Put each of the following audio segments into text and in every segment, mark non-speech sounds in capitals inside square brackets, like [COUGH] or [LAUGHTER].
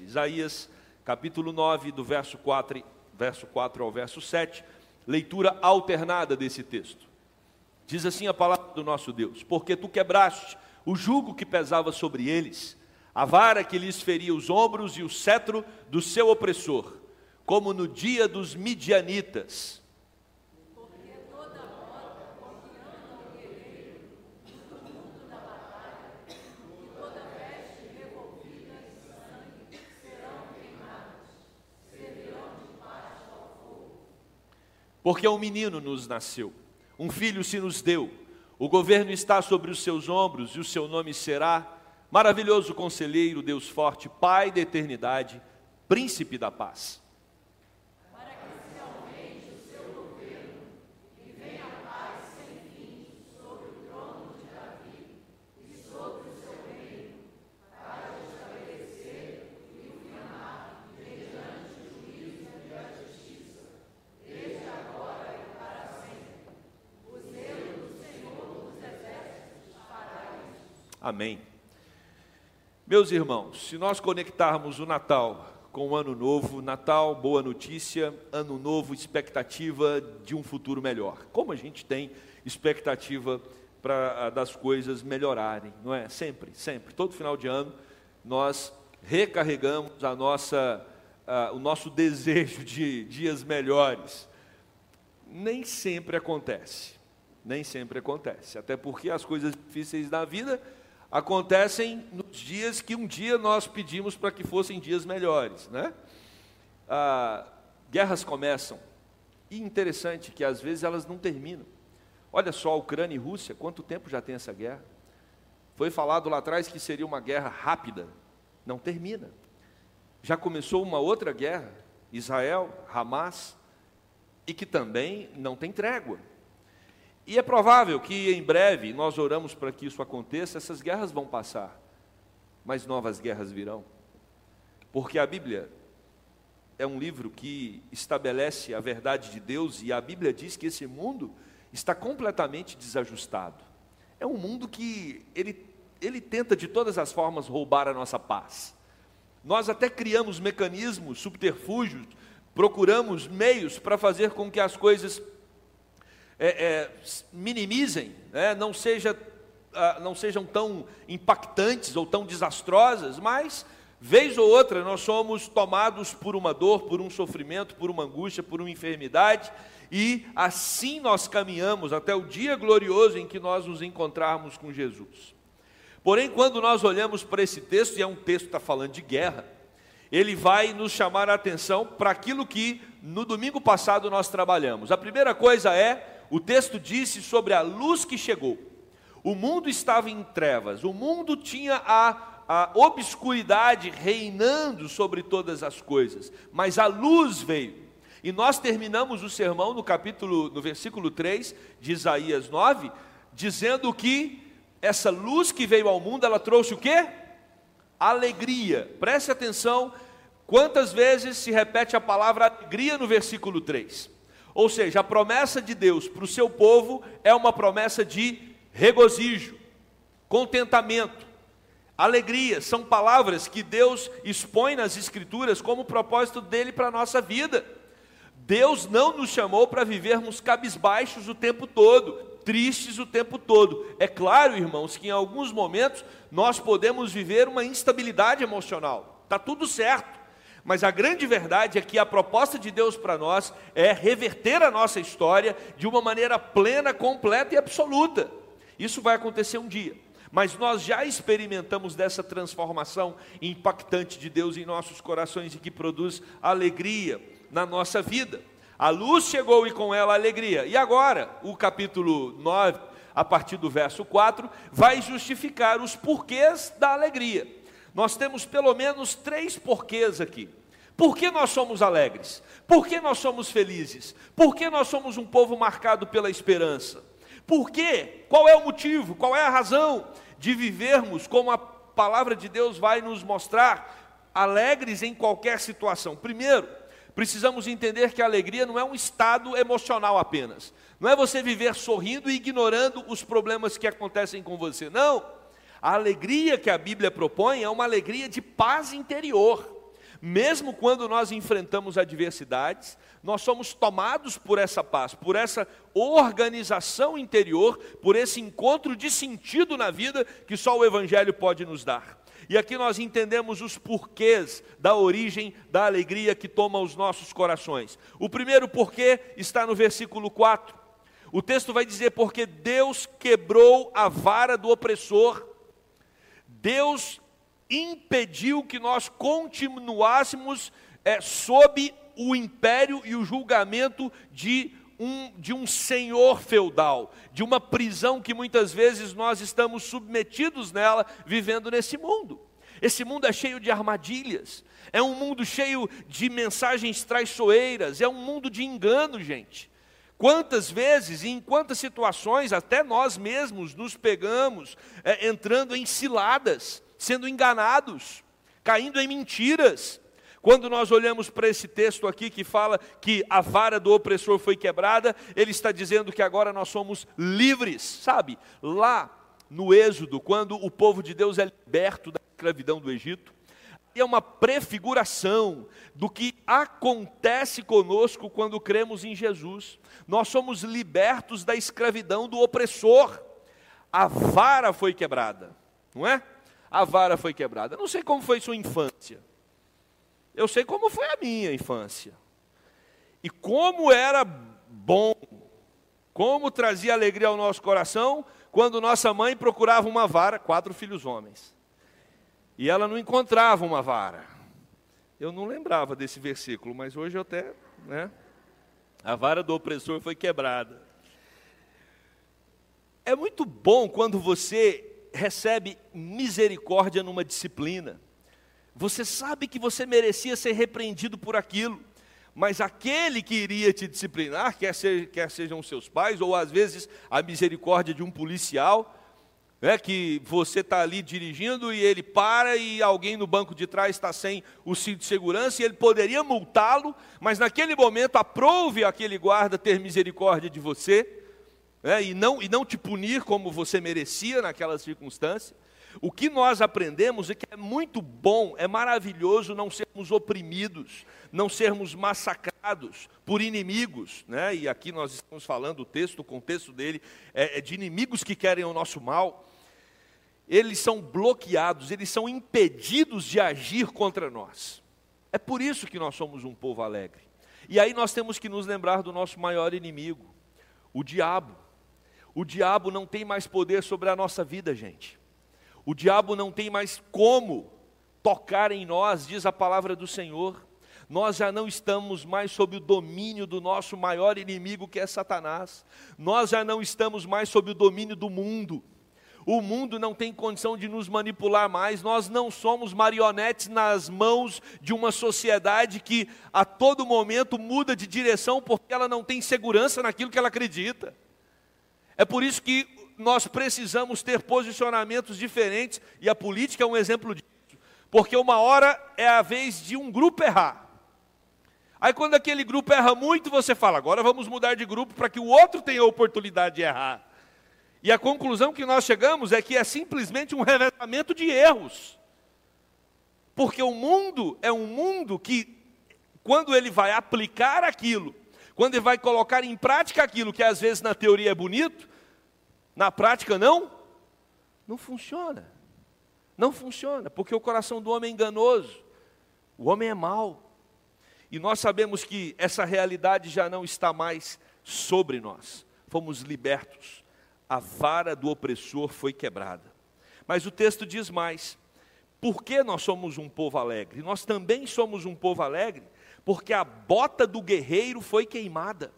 7. Isaías, capítulo 9, do verso 4, verso 4 ao verso 7, leitura alternada desse texto. Diz assim a palavra do nosso Deus: Porque tu quebraste o jugo que pesava sobre eles, a vara que lhes feria os ombros e o cetro do seu opressor, como no dia dos midianitas Porque um menino nos nasceu, um filho se nos deu, o governo está sobre os seus ombros e o seu nome será Maravilhoso Conselheiro, Deus Forte, Pai da Eternidade, Príncipe da Paz. Amém. Meus irmãos, se nós conectarmos o Natal com o Ano Novo, Natal, boa notícia, Ano Novo, expectativa de um futuro melhor. Como a gente tem expectativa para ah, das coisas melhorarem, não é? Sempre, sempre. Todo final de ano nós recarregamos a nossa, uh, o nosso [LAUGHS] desejo de dias melhores. Nem sempre acontece, nem sempre acontece. Até porque as coisas difíceis da vida acontecem nos dias que um dia nós pedimos para que fossem dias melhores, né? Ah, guerras começam e interessante que às vezes elas não terminam. Olha só, Ucrânia e Rússia, quanto tempo já tem essa guerra? Foi falado lá atrás que seria uma guerra rápida, não termina. Já começou uma outra guerra, Israel, Hamas, e que também não tem trégua. E é provável que em breve, nós oramos para que isso aconteça, essas guerras vão passar, mas novas guerras virão. Porque a Bíblia é um livro que estabelece a verdade de Deus e a Bíblia diz que esse mundo está completamente desajustado. É um mundo que ele, ele tenta de todas as formas roubar a nossa paz. Nós até criamos mecanismos, subterfúgios, procuramos meios para fazer com que as coisas é, é, minimizem, né? não, seja, ah, não sejam tão impactantes ou tão desastrosas, mas, vez ou outra, nós somos tomados por uma dor, por um sofrimento, por uma angústia, por uma enfermidade, e assim nós caminhamos até o dia glorioso em que nós nos encontrarmos com Jesus. Porém, quando nós olhamos para esse texto, e é um texto que está falando de guerra, ele vai nos chamar a atenção para aquilo que no domingo passado nós trabalhamos. A primeira coisa é o texto disse sobre a luz que chegou. O mundo estava em trevas, o mundo tinha a, a obscuridade reinando sobre todas as coisas, mas a luz veio. E nós terminamos o sermão no capítulo, no versículo 3 de Isaías 9, dizendo que essa luz que veio ao mundo, ela trouxe o quê? Alegria. Preste atenção, quantas vezes se repete a palavra alegria no versículo 3. Ou seja, a promessa de Deus para o seu povo é uma promessa de regozijo, contentamento, alegria. São palavras que Deus expõe nas Escrituras como propósito dele para a nossa vida. Deus não nos chamou para vivermos cabisbaixos o tempo todo, tristes o tempo todo. É claro, irmãos, que em alguns momentos nós podemos viver uma instabilidade emocional. Está tudo certo. Mas a grande verdade é que a proposta de Deus para nós é reverter a nossa história de uma maneira plena, completa e absoluta. Isso vai acontecer um dia. Mas nós já experimentamos dessa transformação impactante de Deus em nossos corações e que produz alegria na nossa vida. A luz chegou e com ela a alegria. E agora, o capítulo 9, a partir do verso 4, vai justificar os porquês da alegria. Nós temos pelo menos três porquês aqui. Por que nós somos alegres? Por que nós somos felizes? Por que nós somos um povo marcado pela esperança? Por quê? Qual é o motivo? Qual é a razão de vivermos como a palavra de Deus vai nos mostrar, alegres em qualquer situação? Primeiro, precisamos entender que a alegria não é um estado emocional apenas. Não é você viver sorrindo e ignorando os problemas que acontecem com você. Não. A alegria que a Bíblia propõe é uma alegria de paz interior. Mesmo quando nós enfrentamos adversidades, nós somos tomados por essa paz, por essa organização interior, por esse encontro de sentido na vida que só o Evangelho pode nos dar. E aqui nós entendemos os porquês da origem da alegria que toma os nossos corações. O primeiro porquê está no versículo 4. O texto vai dizer: Porque Deus quebrou a vara do opressor, Deus impediu que nós continuássemos é, sob o império e o julgamento de um, de um senhor feudal, de uma prisão que muitas vezes nós estamos submetidos nela, vivendo nesse mundo. Esse mundo é cheio de armadilhas, é um mundo cheio de mensagens traiçoeiras, é um mundo de engano, gente. Quantas vezes e em quantas situações até nós mesmos nos pegamos é, entrando em ciladas, sendo enganados, caindo em mentiras, quando nós olhamos para esse texto aqui que fala que a vara do opressor foi quebrada, ele está dizendo que agora nós somos livres, sabe? Lá no Êxodo, quando o povo de Deus é liberto da escravidão do Egito, é uma prefiguração do que acontece conosco quando cremos em Jesus. Nós somos libertos da escravidão do opressor. A vara foi quebrada, não é? A vara foi quebrada. Não sei como foi sua infância. Eu sei como foi a minha infância. E como era bom, como trazia alegria ao nosso coração quando nossa mãe procurava uma vara, quatro filhos homens. E ela não encontrava uma vara. Eu não lembrava desse versículo, mas hoje eu até, né? A vara do opressor foi quebrada. É muito bom quando você recebe misericórdia numa disciplina. Você sabe que você merecia ser repreendido por aquilo, mas aquele que iria te disciplinar, quer, ser, quer sejam seus pais, ou às vezes a misericórdia de um policial, né, que você está ali dirigindo e ele para e alguém no banco de trás está sem o cinto de segurança e ele poderia multá-lo, mas naquele momento aprove aquele guarda ter misericórdia de você né, e, não, e não te punir como você merecia naquela circunstância. O que nós aprendemos é que é muito bom, é maravilhoso não sermos oprimidos, não sermos massacrados por inimigos, né? e aqui nós estamos falando, o texto, o contexto dele é, é de inimigos que querem o nosso mal. Eles são bloqueados, eles são impedidos de agir contra nós. É por isso que nós somos um povo alegre. E aí nós temos que nos lembrar do nosso maior inimigo, o diabo. O diabo não tem mais poder sobre a nossa vida, gente. O diabo não tem mais como tocar em nós, diz a palavra do Senhor. Nós já não estamos mais sob o domínio do nosso maior inimigo, que é Satanás. Nós já não estamos mais sob o domínio do mundo. O mundo não tem condição de nos manipular mais. Nós não somos marionetes nas mãos de uma sociedade que a todo momento muda de direção porque ela não tem segurança naquilo que ela acredita. É por isso que nós precisamos ter posicionamentos diferentes, e a política é um exemplo disso. Porque uma hora é a vez de um grupo errar. Aí quando aquele grupo erra muito, você fala, agora vamos mudar de grupo para que o outro tenha a oportunidade de errar. E a conclusão que nós chegamos é que é simplesmente um revelamento de erros. Porque o mundo é um mundo que, quando ele vai aplicar aquilo, quando ele vai colocar em prática aquilo que às vezes na teoria é bonito, na prática não, não funciona. Não funciona, porque o coração do homem é enganoso. O homem é mau. E nós sabemos que essa realidade já não está mais sobre nós. Fomos libertos. A vara do opressor foi quebrada. Mas o texto diz mais. Por que nós somos um povo alegre? Nós também somos um povo alegre porque a bota do guerreiro foi queimada.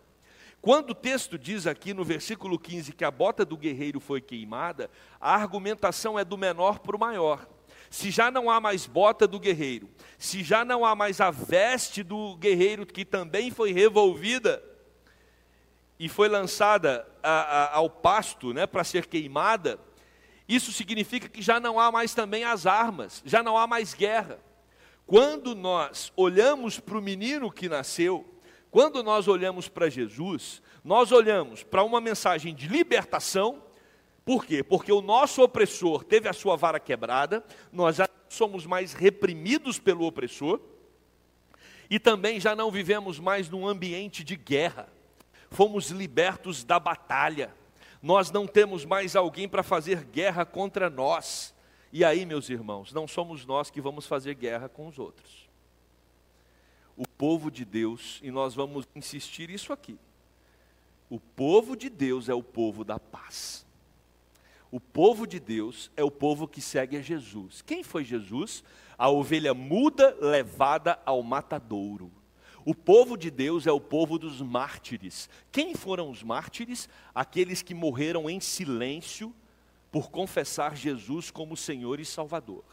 Quando o texto diz aqui no versículo 15 que a bota do guerreiro foi queimada, a argumentação é do menor para o maior. Se já não há mais bota do guerreiro, se já não há mais a veste do guerreiro que também foi revolvida e foi lançada a, a, ao pasto né, para ser queimada, isso significa que já não há mais também as armas, já não há mais guerra. Quando nós olhamos para o menino que nasceu, quando nós olhamos para Jesus, nós olhamos para uma mensagem de libertação, por quê? Porque o nosso opressor teve a sua vara quebrada, nós já somos mais reprimidos pelo opressor, E também já não vivemos mais num ambiente de guerra. Fomos libertos da batalha. Nós não temos mais alguém para fazer guerra contra nós. E aí, meus irmãos, não somos nós que vamos fazer guerra com os outros. Povo de Deus, e nós vamos insistir isso aqui. O povo de Deus é o povo da paz. O povo de Deus é o povo que segue a Jesus. Quem foi Jesus? A ovelha muda levada ao matadouro. O povo de Deus é o povo dos mártires. Quem foram os mártires? Aqueles que morreram em silêncio por confessar Jesus como Senhor e Salvador.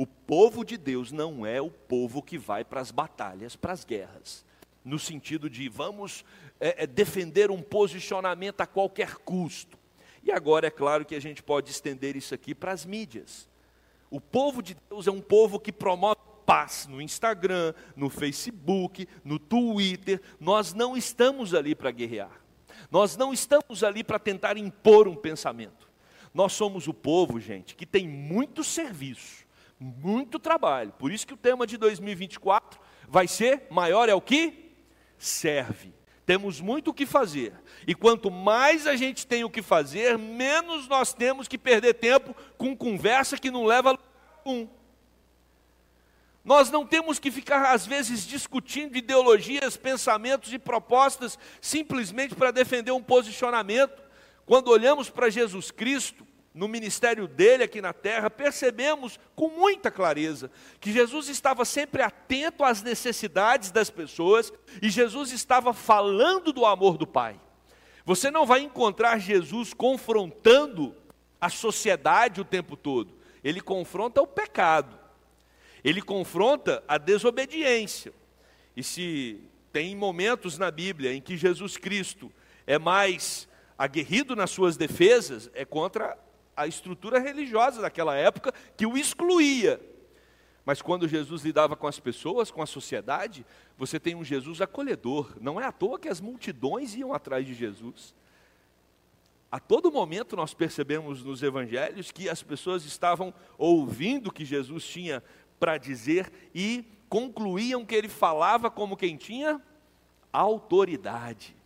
O povo de Deus não é o povo que vai para as batalhas, para as guerras, no sentido de vamos é, é, defender um posicionamento a qualquer custo. E agora é claro que a gente pode estender isso aqui para as mídias. O povo de Deus é um povo que promove paz no Instagram, no Facebook, no Twitter. Nós não estamos ali para guerrear. Nós não estamos ali para tentar impor um pensamento. Nós somos o povo, gente, que tem muito serviço, muito trabalho. Por isso que o tema de 2024 vai ser maior é o que serve. Temos muito o que fazer. E quanto mais a gente tem o que fazer, menos nós temos que perder tempo com conversa que não leva a um. Nós não temos que ficar, às vezes, discutindo ideologias, pensamentos e propostas simplesmente para defender um posicionamento. Quando olhamos para Jesus Cristo, no ministério dele aqui na terra, percebemos com muita clareza que Jesus estava sempre atento às necessidades das pessoas e Jesus estava falando do amor do Pai. Você não vai encontrar Jesus confrontando a sociedade o tempo todo, ele confronta o pecado, ele confronta a desobediência. E se tem momentos na Bíblia em que Jesus Cristo é mais aguerrido nas suas defesas, é contra a estrutura religiosa daquela época que o excluía. Mas quando Jesus lidava com as pessoas, com a sociedade, você tem um Jesus acolhedor. Não é à toa que as multidões iam atrás de Jesus. A todo momento nós percebemos nos evangelhos que as pessoas estavam ouvindo o que Jesus tinha para dizer e concluíam que ele falava como quem tinha autoridade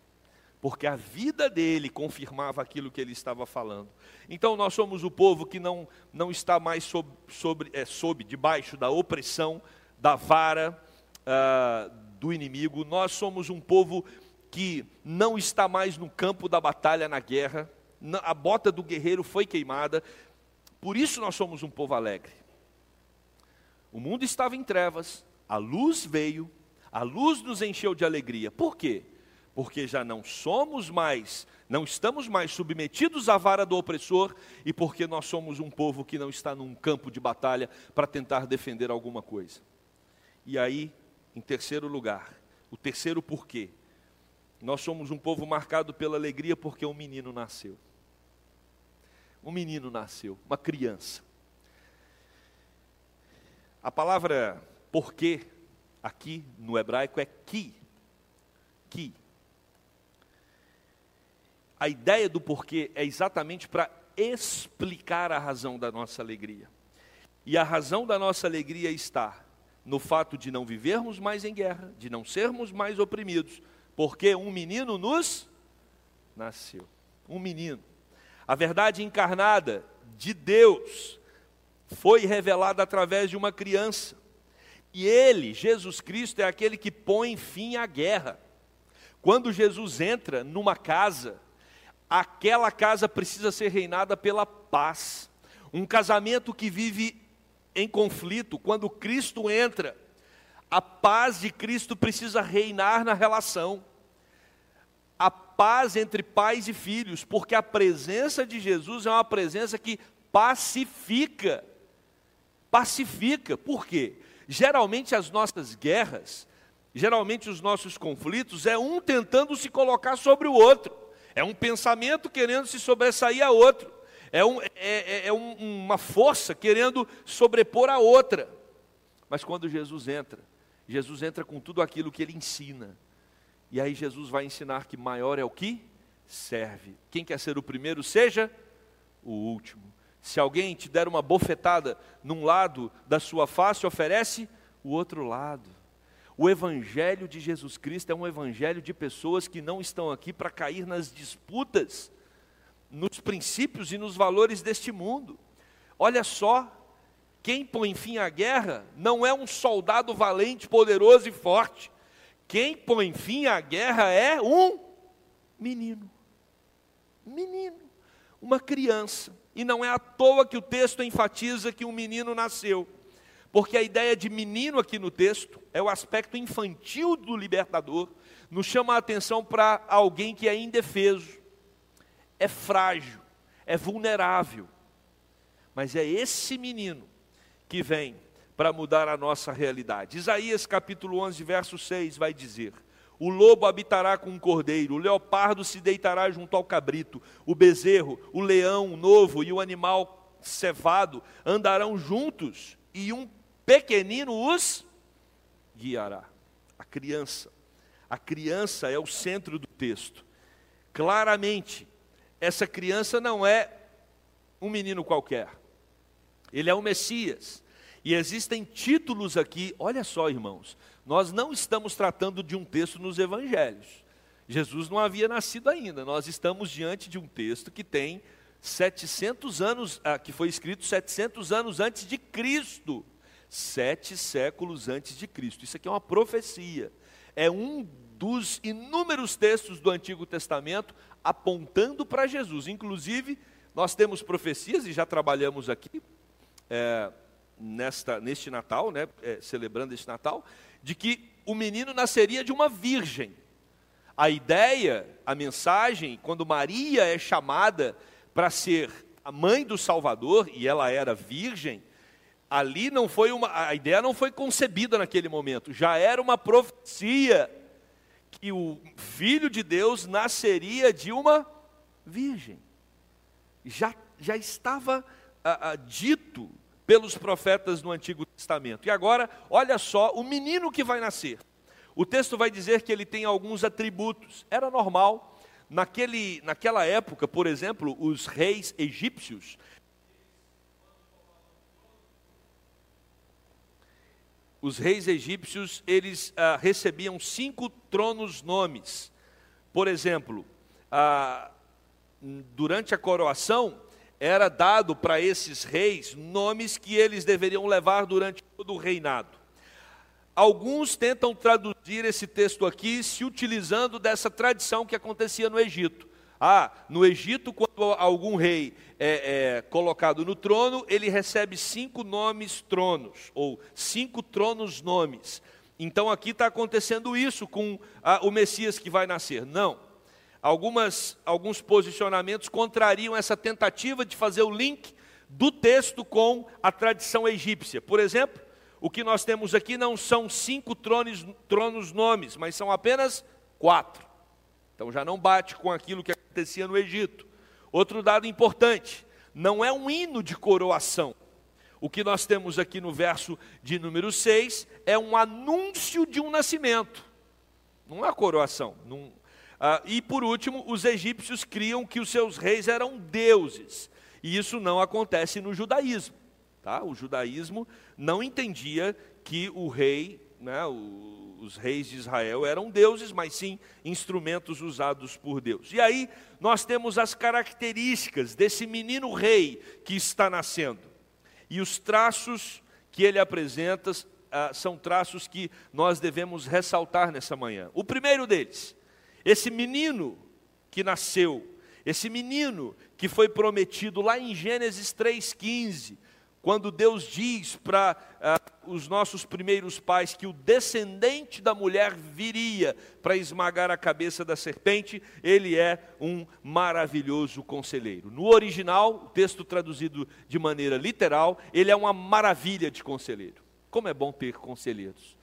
porque a vida dele confirmava aquilo que ele estava falando. Então nós somos o povo que não, não está mais sob, sobre, é, sob, debaixo da opressão, da vara uh, do inimigo. Nós somos um povo que não está mais no campo da batalha, na guerra. A bota do guerreiro foi queimada. Por isso nós somos um povo alegre. O mundo estava em trevas, a luz veio, a luz nos encheu de alegria. Por quê? Porque já não somos mais, não estamos mais submetidos à vara do opressor e porque nós somos um povo que não está num campo de batalha para tentar defender alguma coisa. E aí, em terceiro lugar, o terceiro porquê, nós somos um povo marcado pela alegria porque um menino nasceu. Um menino nasceu, uma criança. A palavra porquê aqui no hebraico é ki. Ki a ideia do porquê é exatamente para explicar a razão da nossa alegria. E a razão da nossa alegria está no fato de não vivermos mais em guerra, de não sermos mais oprimidos, porque um menino nos nasceu. Um menino. A verdade encarnada de Deus foi revelada através de uma criança. E ele, Jesus Cristo, é aquele que põe fim à guerra. Quando Jesus entra numa casa, aquela casa precisa ser reinada pela paz. Um casamento que vive em conflito, quando Cristo entra, a paz de Cristo precisa reinar na relação. A paz entre pais e filhos, porque a presença de Jesus é uma presença que pacifica. Pacifica. Por quê? Geralmente as nossas guerras, geralmente os nossos conflitos é um tentando se colocar sobre o outro. É um pensamento querendo se sobressair a outro. É, um, é, é, é um, uma força querendo sobrepor a outra. Mas quando Jesus entra, Jesus entra com tudo aquilo que ele ensina. E aí Jesus vai ensinar que maior é o que serve. Quem quer ser o primeiro, seja o último. Se alguém te der uma bofetada num lado da sua face, oferece o outro lado. O evangelho de Jesus Cristo é um evangelho de pessoas que não estão aqui para cair nas disputas, nos princípios e nos valores deste mundo. Olha só, quem põe fim à guerra não é um soldado valente, poderoso e forte. Quem põe fim à guerra é um menino. Menino, uma criança. E não é à toa que o texto enfatiza que um menino nasceu. Porque a ideia de menino aqui no texto é o aspecto infantil do libertador, nos chama a atenção para alguém que é indefeso, é frágil, é vulnerável. Mas é esse menino que vem para mudar a nossa realidade. Isaías capítulo 11, verso 6 vai dizer: O lobo habitará com o cordeiro, o leopardo se deitará junto ao cabrito, o bezerro, o leão novo e o animal cevado andarão juntos, e um pequenino os guiará. A criança. A criança é o centro do texto. Claramente, essa criança não é um menino qualquer. Ele é o Messias. E existem títulos aqui, olha só, irmãos, nós não estamos tratando de um texto nos evangelhos. Jesus não havia nascido ainda. Nós estamos diante de um texto que tem 700 anos, ah, que foi escrito 700 anos antes de Cristo sete séculos antes de Cristo. Isso aqui é uma profecia. É um dos inúmeros textos do Antigo Testamento apontando para Jesus. Inclusive, nós temos profecias, e já trabalhamos aqui é, nesta, neste Natal, né, é, celebrando este Natal, de que o menino nasceria de uma virgem. A ideia, a mensagem, quando Maria é chamada para ser a mãe do Salvador, e ela era virgem, ali não foi uma, a ideia não foi concebida naquele momento, já era uma profecia que o filho de Deus nasceria de uma virgem. Já, já estava ah, ah, dito pelos profetas no Antigo Testamento. E agora, olha só, o menino que vai nascer. O texto vai dizer que ele tem alguns atributos. Era normal, naquele, naquela época, por exemplo, os reis egípcios, os reis egípcios, eles ah, recebiam cinco tronos nomes. Por exemplo, ah, durante a coroação, era dado para esses reis nomes que eles deveriam levar durante todo o reinado. Alguns tentam traduzir esse texto aqui se utilizando dessa tradição que acontecia no Egito. Ah, no Egito, quando algum rei é, é, colocado no trono, ele recebe cinco nomes tronos, ou cinco tronos nomes. Então aqui está acontecendo isso com o Messias que vai nascer. Não. Algumas, alguns posicionamentos contrariam essa tentativa de fazer o link do texto com a tradição egípcia. Por exemplo, o que nós temos aqui não são cinco tronos, tronos nomes, mas são apenas quatro. Então já não bate com aquilo que acontecia no Egito. Outro dado importante: não é um hino de coroação. O que nós temos aqui no verso de número 6 é um anúncio de um nascimento, não é coroação. Não... Ah, e por último, os egípcios criam que os seus reis eram deuses, e isso não acontece no judaísmo. Tá? O judaísmo não entendia que o rei, né, os reis de Israel eram deuses, mas sim instrumentos usados por Deus. E aí nós temos as características desse menino rei que está nascendo. E os traços que ele apresenta ah, são traços que nós devemos ressaltar nessa manhã. O primeiro deles, esse menino que nasceu, esse menino que foi prometido lá em Gênesis 3,15, quando Deus diz para uh, os nossos primeiros pais que o descendente da mulher viria para esmagar a cabeça da serpente, ele é um maravilhoso conselheiro. No original, o texto traduzido de maneira literal, ele é uma maravilha de conselheiro. Como é bom ter conselheiros.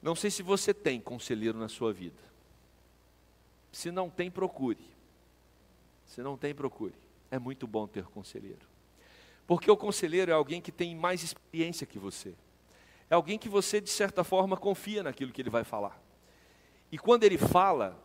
Não sei se você tem conselheiro na sua vida. Se não tem, procure. Se não tem, procure. É muito bom ter conselheiro. Porque o conselheiro é alguém que tem mais experiência que você. É alguém que você, de certa forma, confia naquilo que ele vai falar. E quando ele fala,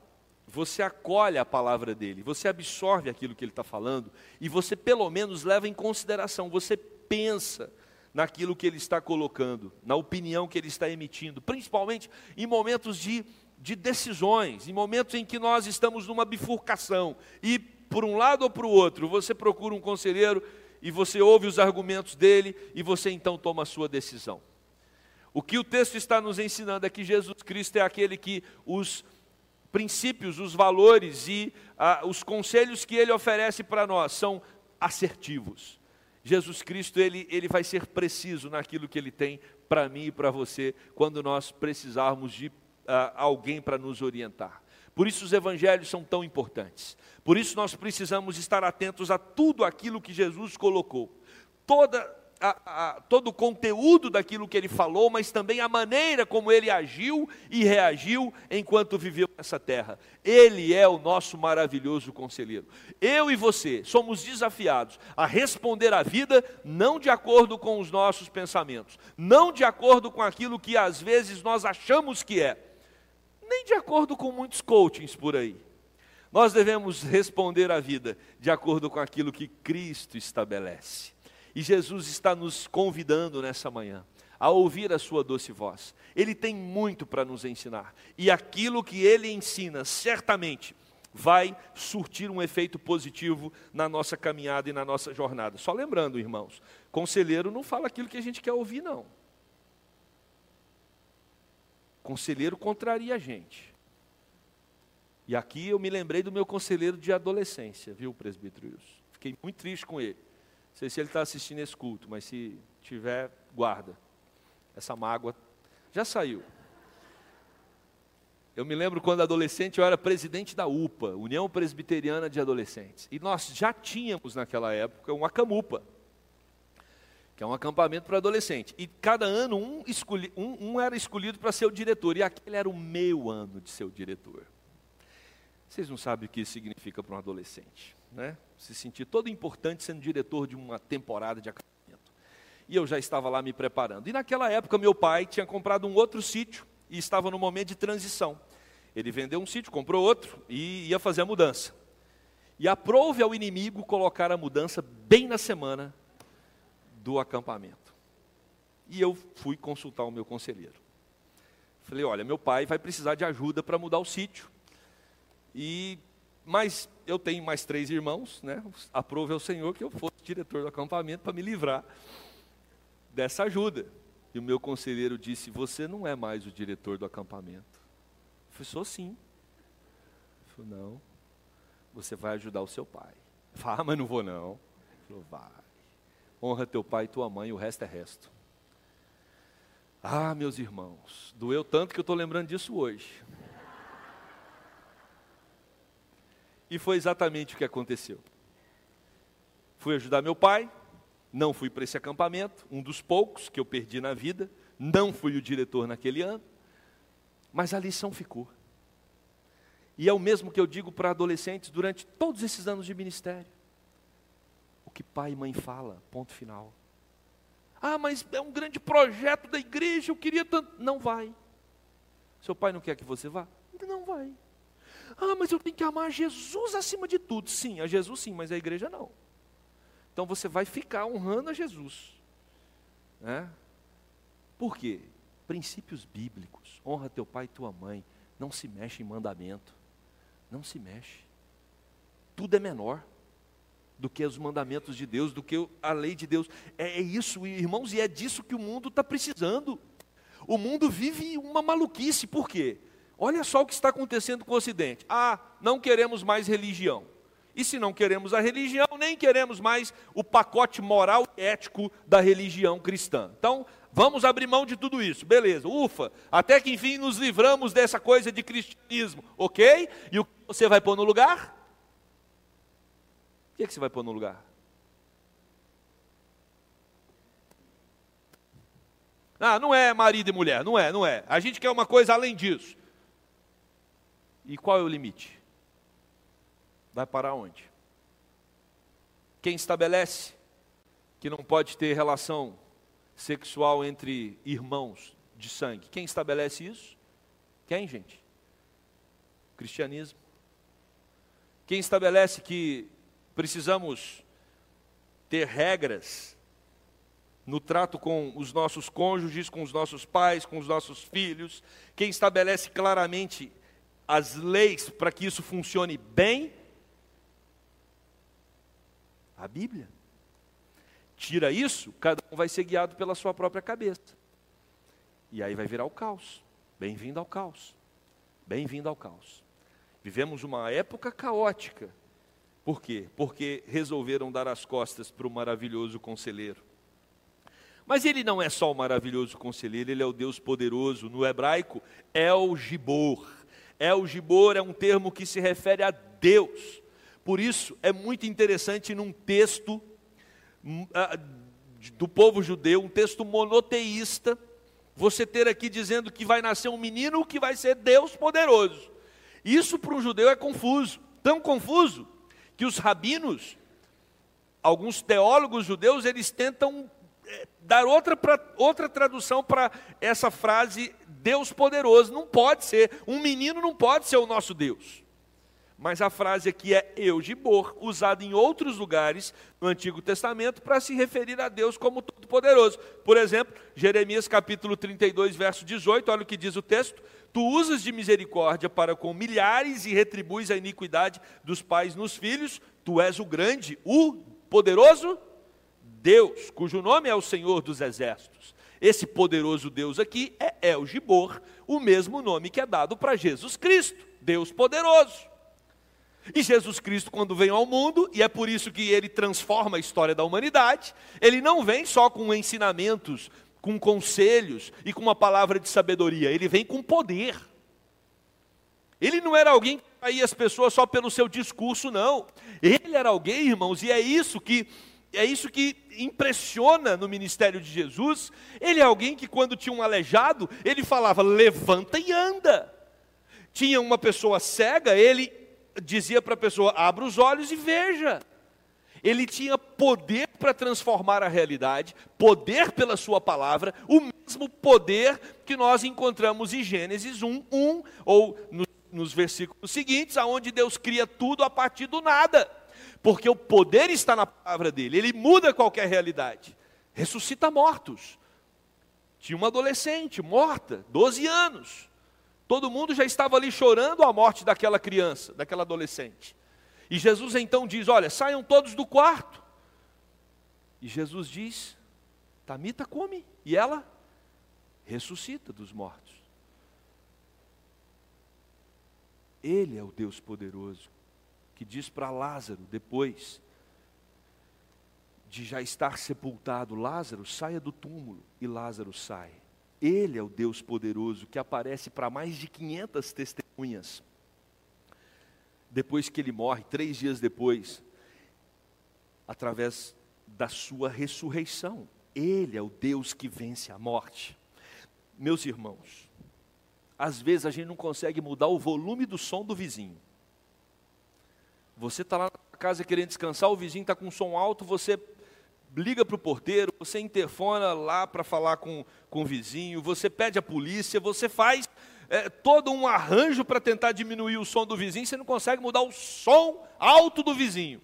você acolhe a palavra dele, você absorve aquilo que ele está falando, e você, pelo menos, leva em consideração, você pensa naquilo que ele está colocando, na opinião que ele está emitindo, principalmente em momentos de, de decisões, em momentos em que nós estamos numa bifurcação e, por um lado ou para o outro, você procura um conselheiro e você ouve os argumentos dele e você então toma a sua decisão. O que o texto está nos ensinando é que Jesus Cristo é aquele que os princípios, os valores e ah, os conselhos que ele oferece para nós são assertivos. Jesus Cristo, ele, ele vai ser preciso naquilo que ele tem para mim e para você, quando nós precisarmos de ah, alguém para nos orientar. Por isso os evangelhos são tão importantes. Por isso nós precisamos estar atentos a tudo aquilo que Jesus colocou. Toda a, a, todo o conteúdo daquilo que ele falou, mas também a maneira como ele agiu e reagiu enquanto viveu nessa terra. Ele é o nosso maravilhoso conselheiro. Eu e você somos desafiados a responder à vida não de acordo com os nossos pensamentos, não de acordo com aquilo que às vezes nós achamos que é, nem de acordo com muitos coachings por aí. Nós devemos responder à vida de acordo com aquilo que Cristo estabelece. E Jesus está nos convidando nessa manhã a ouvir a sua doce voz. Ele tem muito para nos ensinar. E aquilo que ele ensina, certamente, vai surtir um efeito positivo na nossa caminhada e na nossa jornada. Só lembrando, irmãos, conselheiro não fala aquilo que a gente quer ouvir, não. Conselheiro contraria a gente. E aqui eu me lembrei do meu conselheiro de adolescência, viu, presbítero Fiquei muito triste com ele sei se ele está assistindo esse culto, mas se tiver, guarda. Essa mágoa já saiu. Eu me lembro quando adolescente eu era presidente da UPA, União Presbiteriana de Adolescentes. E nós já tínhamos naquela época um acamupa, que é um acampamento para adolescente. E cada ano um, escolhi, um, um era escolhido para ser o diretor, e aquele era o meu ano de ser o diretor. Vocês não sabem o que isso significa para um adolescente né? se sentir todo importante sendo diretor de uma temporada de acampamento. E eu já estava lá me preparando. E naquela época meu pai tinha comprado um outro sítio e estava no momento de transição. Ele vendeu um sítio, comprou outro e ia fazer a mudança. E aprove ao inimigo colocar a mudança bem na semana do acampamento. E eu fui consultar o meu conselheiro. Falei: olha, meu pai vai precisar de ajuda para mudar o sítio. E mas eu tenho mais três irmãos, né? Aprove ao Senhor que eu fosse diretor do acampamento para me livrar dessa ajuda. E o meu conselheiro disse: Você não é mais o diretor do acampamento. Eu falei: Sou sim. Ele falou: Não, você vai ajudar o seu pai. Eu falei: Ah, mas não vou não. Ele falou: Vai. Honra teu pai e tua mãe, o resto é resto. Ah, meus irmãos, doeu tanto que eu estou lembrando disso hoje. E foi exatamente o que aconteceu. Fui ajudar meu pai, não fui para esse acampamento, um dos poucos que eu perdi na vida, não fui o diretor naquele ano, mas a lição ficou. E é o mesmo que eu digo para adolescentes durante todos esses anos de ministério. O que pai e mãe fala, ponto final. Ah, mas é um grande projeto da igreja, eu queria tanto. Não vai. Seu pai não quer que você vá? Não vai. Ah, mas eu tenho que amar Jesus acima de tudo. Sim, a Jesus sim, mas a igreja não. Então você vai ficar honrando a Jesus. Né? Por quê? Princípios bíblicos. Honra teu pai e tua mãe. Não se mexe em mandamento. Não se mexe. Tudo é menor do que os mandamentos de Deus, do que a lei de Deus. É, é isso, irmãos, e é disso que o mundo está precisando. O mundo vive uma maluquice, por quê? Olha só o que está acontecendo com o Ocidente. Ah, não queremos mais religião. E se não queremos a religião, nem queremos mais o pacote moral e ético da religião cristã. Então, vamos abrir mão de tudo isso. Beleza, ufa, até que enfim nos livramos dessa coisa de cristianismo, ok? E o que você vai pôr no lugar? Que, é que você vai pôr no lugar? Ah, não é marido e mulher, não é, não é. A gente quer uma coisa além disso. E qual é o limite? Vai para onde? Quem estabelece que não pode ter relação sexual entre irmãos de sangue? Quem estabelece isso? Quem, gente? O cristianismo. Quem estabelece que precisamos ter regras no trato com os nossos cônjuges, com os nossos pais, com os nossos filhos, quem estabelece claramente as leis para que isso funcione bem? A Bíblia. Tira isso, cada um vai ser guiado pela sua própria cabeça. E aí vai virar o caos. Bem-vindo ao caos. Bem-vindo ao caos. Vivemos uma época caótica. Por quê? Porque resolveram dar as costas para o maravilhoso conselheiro. Mas ele não é só o maravilhoso conselheiro, ele é o Deus poderoso. No hebraico, El Gibor. El Gibor é um termo que se refere a Deus. Por isso, é muito interessante num texto hum, do povo judeu, um texto monoteísta, você ter aqui dizendo que vai nascer um menino que vai ser Deus poderoso. Isso para um judeu é confuso, tão confuso que os rabinos, alguns teólogos judeus, eles tentam dar outra, pra, outra tradução para essa frase Deus poderoso. Não pode ser, um menino não pode ser o nosso Deus. Mas a frase aqui é Eugibor, usada em outros lugares no Antigo Testamento para se referir a Deus como Todo-Poderoso. Por exemplo, Jeremias capítulo 32, verso 18, olha o que diz o texto: Tu usas de misericórdia para com milhares e retribuis a iniquidade dos pais nos filhos, tu és o grande, o poderoso Deus, cujo nome é o Senhor dos Exércitos. Esse poderoso Deus aqui é El Gibor, o mesmo nome que é dado para Jesus Cristo, Deus poderoso. E Jesus Cristo, quando vem ao mundo, e é por isso que ele transforma a história da humanidade, ele não vem só com ensinamentos, com conselhos e com uma palavra de sabedoria, ele vem com poder. Ele não era alguém que traía as pessoas só pelo seu discurso, não. Ele era alguém, irmãos, e é isso que é isso que impressiona no ministério de Jesus. Ele é alguém que, quando tinha um aleijado, ele falava: levanta e anda. Tinha uma pessoa cega, ele dizia para a pessoa: abra os olhos e veja. Ele tinha poder para transformar a realidade, poder pela sua palavra, o mesmo poder que nós encontramos em Gênesis 1, 1 ou nos, nos versículos seguintes, aonde Deus cria tudo a partir do nada porque o poder está na palavra dele, ele muda qualquer realidade, ressuscita mortos. Tinha uma adolescente morta, 12 anos. Todo mundo já estava ali chorando a morte daquela criança, daquela adolescente. E Jesus então diz: Olha, saiam todos do quarto. E Jesus diz: Tamita come. E ela ressuscita dos mortos. Ele é o Deus poderoso que diz para Lázaro, depois de já estar sepultado, Lázaro, saia do túmulo, e Lázaro sai. Ele é o Deus poderoso que aparece para mais de 500 testemunhas. Depois que ele morre, três dias depois, através da sua ressurreição. Ele é o Deus que vence a morte. Meus irmãos, às vezes a gente não consegue mudar o volume do som do vizinho. Você está lá na casa querendo descansar, o vizinho está com som alto, você liga para o porteiro, você interfona lá para falar com, com o vizinho, você pede a polícia, você faz é, todo um arranjo para tentar diminuir o som do vizinho, você não consegue mudar o som alto do vizinho.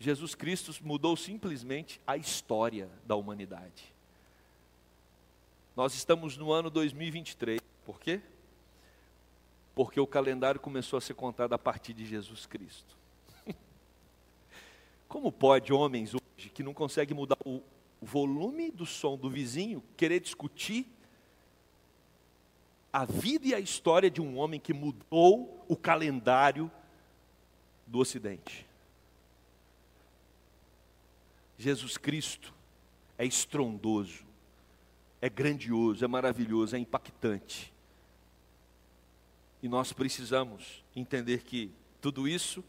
Jesus Cristo mudou simplesmente a história da humanidade. Nós estamos no ano 2023, por quê? porque o calendário começou a ser contado a partir de Jesus Cristo. [LAUGHS] Como pode homens hoje que não conseguem mudar o volume do som do vizinho querer discutir a vida e a história de um homem que mudou o calendário do Ocidente? Jesus Cristo é estrondoso, é grandioso, é maravilhoso, é impactante. E nós precisamos entender que tudo isso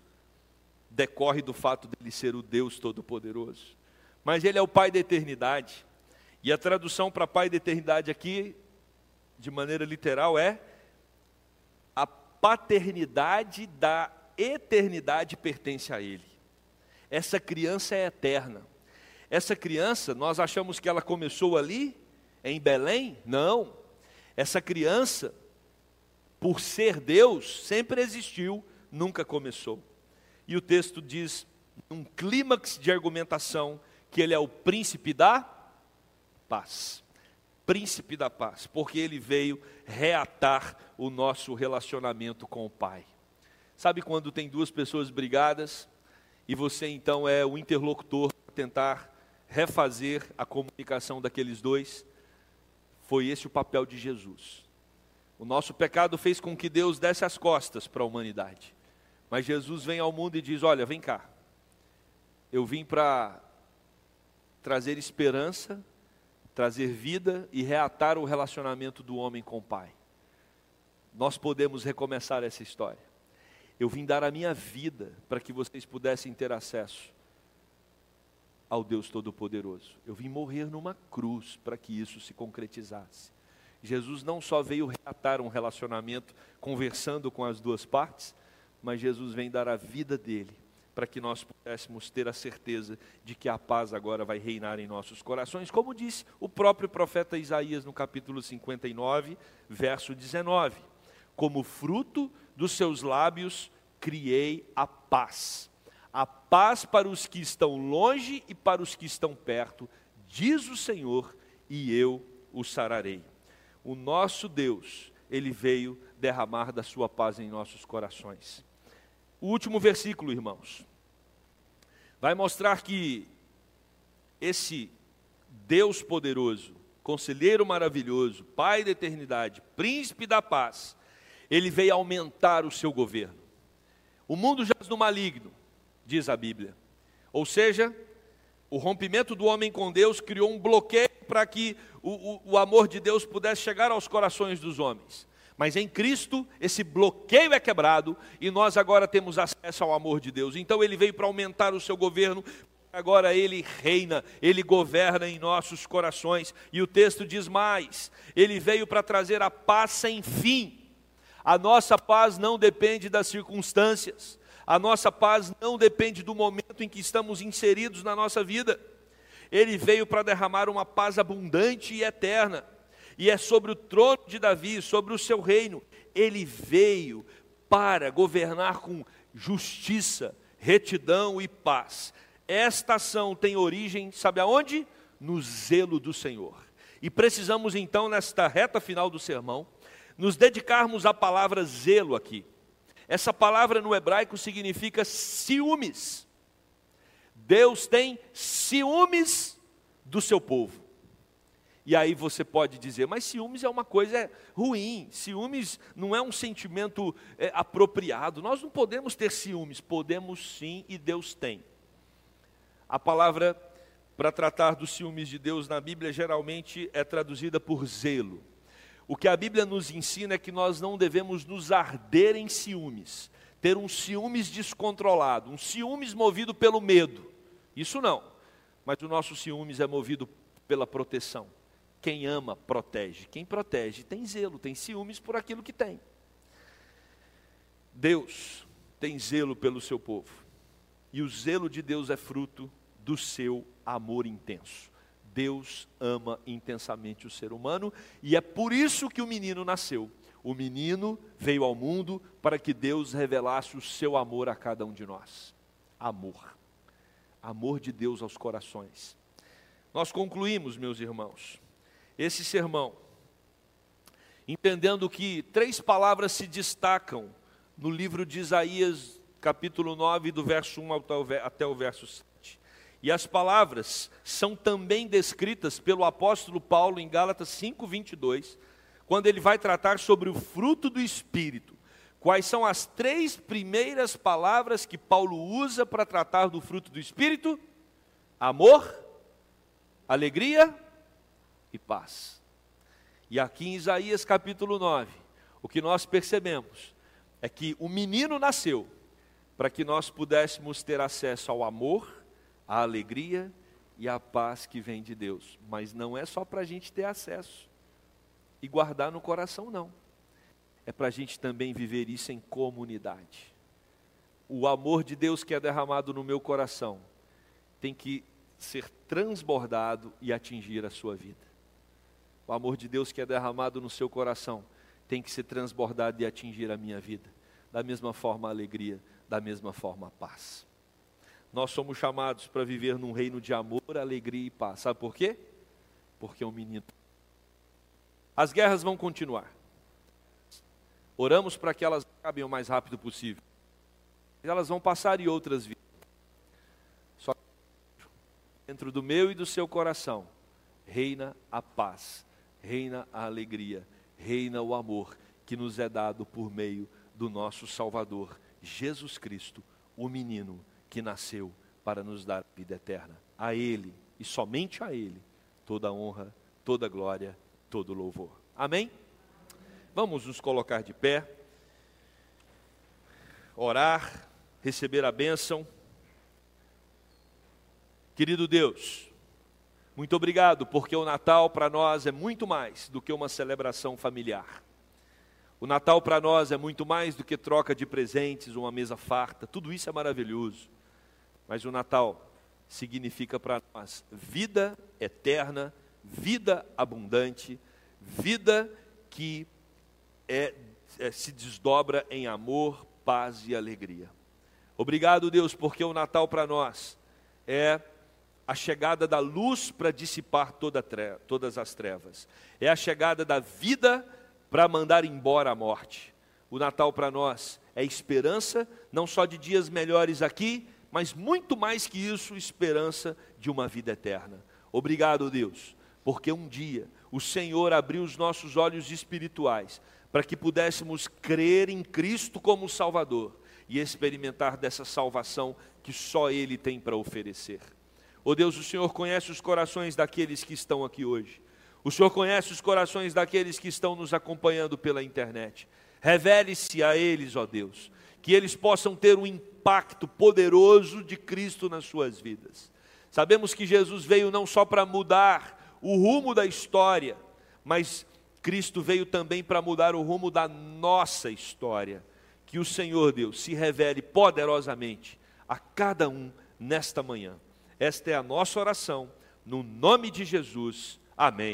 decorre do fato dele ser o Deus Todo-Poderoso. Mas ele é o Pai da eternidade. E a tradução para Pai da eternidade aqui, de maneira literal, é a paternidade da eternidade pertence a ele. Essa criança é eterna. Essa criança, nós achamos que ela começou ali, em Belém? Não. Essa criança, por ser Deus, sempre existiu, nunca começou. E o texto diz, um clímax de argumentação, que ele é o príncipe da paz. Príncipe da paz, porque ele veio reatar o nosso relacionamento com o Pai. Sabe quando tem duas pessoas brigadas e você então é o interlocutor para tentar refazer a comunicação daqueles dois? Foi esse o papel de Jesus. O nosso pecado fez com que Deus desse as costas para a humanidade. Mas Jesus vem ao mundo e diz: Olha, vem cá. Eu vim para trazer esperança, trazer vida e reatar o relacionamento do homem com o Pai. Nós podemos recomeçar essa história. Eu vim dar a minha vida para que vocês pudessem ter acesso ao Deus Todo-Poderoso. Eu vim morrer numa cruz para que isso se concretizasse. Jesus não só veio reatar um relacionamento conversando com as duas partes, mas Jesus vem dar a vida dele para que nós pudéssemos ter a certeza de que a paz agora vai reinar em nossos corações, como disse o próprio profeta Isaías no capítulo 59, verso 19: Como fruto dos seus lábios criei a paz. A paz para os que estão longe e para os que estão perto, diz o Senhor, e eu o sararei. O nosso Deus, ele veio derramar da sua paz em nossos corações. O último versículo, irmãos, vai mostrar que esse Deus poderoso, conselheiro maravilhoso, Pai da eternidade, príncipe da paz, ele veio aumentar o seu governo. O mundo jaz no maligno, diz a Bíblia. Ou seja, o rompimento do homem com Deus criou um bloqueio para que o, o, o, amor de Deus pudesse chegar aos corações dos homens. Mas em Cristo, esse bloqueio é quebrado e nós agora temos acesso ao amor de Deus. Então ele veio para aumentar o seu governo, agora ele reina, ele governa em nossos corações. E o texto diz mais: ele veio para trazer a paz sem fim a nossa paz não depende das circunstâncias, a nossa paz não depende do momento em que estamos inseridos na nossa vida. Ele veio para derramar uma paz abundante e eterna, e é sobre o trono de Davi, sobre o seu reino. Ele veio para governar com justiça, retidão e paz. Esta ação tem origem, sabe aonde? No zelo do Senhor. E precisamos então, nesta reta final do sermão, nos dedicarmos à palavra zelo aqui. Essa palavra no hebraico significa ciúmes. Deus tem ciúmes do seu povo. E aí você pode dizer, mas ciúmes é uma coisa ruim, ciúmes não é um sentimento é, apropriado. Nós não podemos ter ciúmes, podemos sim e Deus tem. A palavra para tratar dos ciúmes de Deus na Bíblia geralmente é traduzida por zelo. O que a Bíblia nos ensina é que nós não devemos nos arder em ciúmes, ter um ciúmes descontrolado, um ciúmes movido pelo medo. Isso não. Mas o nosso ciúmes é movido pela proteção. Quem ama, protege. Quem protege tem zelo, tem ciúmes por aquilo que tem. Deus tem zelo pelo seu povo. E o zelo de Deus é fruto do seu amor intenso. Deus ama intensamente o ser humano e é por isso que o menino nasceu. O menino veio ao mundo para que Deus revelasse o seu amor a cada um de nós. Amor. Amor de Deus aos corações. Nós concluímos, meus irmãos, esse sermão, entendendo que três palavras se destacam no livro de Isaías, capítulo 9, do verso 1 até o verso 7. E as palavras são também descritas pelo apóstolo Paulo em Gálatas 5:22, quando ele vai tratar sobre o fruto do espírito. Quais são as três primeiras palavras que Paulo usa para tratar do fruto do espírito? Amor, alegria e paz. E aqui em Isaías capítulo 9, o que nós percebemos é que o menino nasceu para que nós pudéssemos ter acesso ao amor, a alegria e a paz que vem de Deus. Mas não é só para a gente ter acesso e guardar no coração, não. É para a gente também viver isso em comunidade. O amor de Deus que é derramado no meu coração tem que ser transbordado e atingir a sua vida. O amor de Deus que é derramado no seu coração tem que ser transbordado e atingir a minha vida. Da mesma forma a alegria, da mesma forma a paz. Nós somos chamados para viver num reino de amor, alegria e paz. Sabe por quê? Porque é um menino. As guerras vão continuar. Oramos para que elas acabem o mais rápido possível. Elas vão passar e outras virão. Só que dentro do meu e do seu coração reina a paz, reina a alegria, reina o amor que nos é dado por meio do nosso Salvador, Jesus Cristo, o menino que nasceu para nos dar vida eterna. A Ele e somente a Ele toda honra, toda glória, todo louvor. Amém? Vamos nos colocar de pé, orar, receber a bênção. Querido Deus, muito obrigado, porque o Natal para nós é muito mais do que uma celebração familiar. O Natal para nós é muito mais do que troca de presentes, uma mesa farta, tudo isso é maravilhoso. Mas o Natal significa para nós vida eterna, vida abundante, vida que é, é, se desdobra em amor, paz e alegria. Obrigado, Deus, porque o Natal para nós é a chegada da luz para dissipar toda todas as trevas, é a chegada da vida para mandar embora a morte. O Natal para nós é esperança, não só de dias melhores aqui, mas muito mais que isso, esperança de uma vida eterna. Obrigado, Deus, porque um dia o Senhor abriu os nossos olhos espirituais para que pudéssemos crer em Cristo como Salvador e experimentar dessa salvação que só Ele tem para oferecer. Oh Deus, o Senhor conhece os corações daqueles que estão aqui hoje. O Senhor conhece os corações daqueles que estão nos acompanhando pela internet. Revele-se a eles, ó Deus, que eles possam ter um impacto poderoso de Cristo nas suas vidas. Sabemos que Jesus veio não só para mudar o rumo da história, mas Cristo veio também para mudar o rumo da nossa história. Que o Senhor Deus se revele poderosamente a cada um nesta manhã. Esta é a nossa oração, no nome de Jesus. Amém.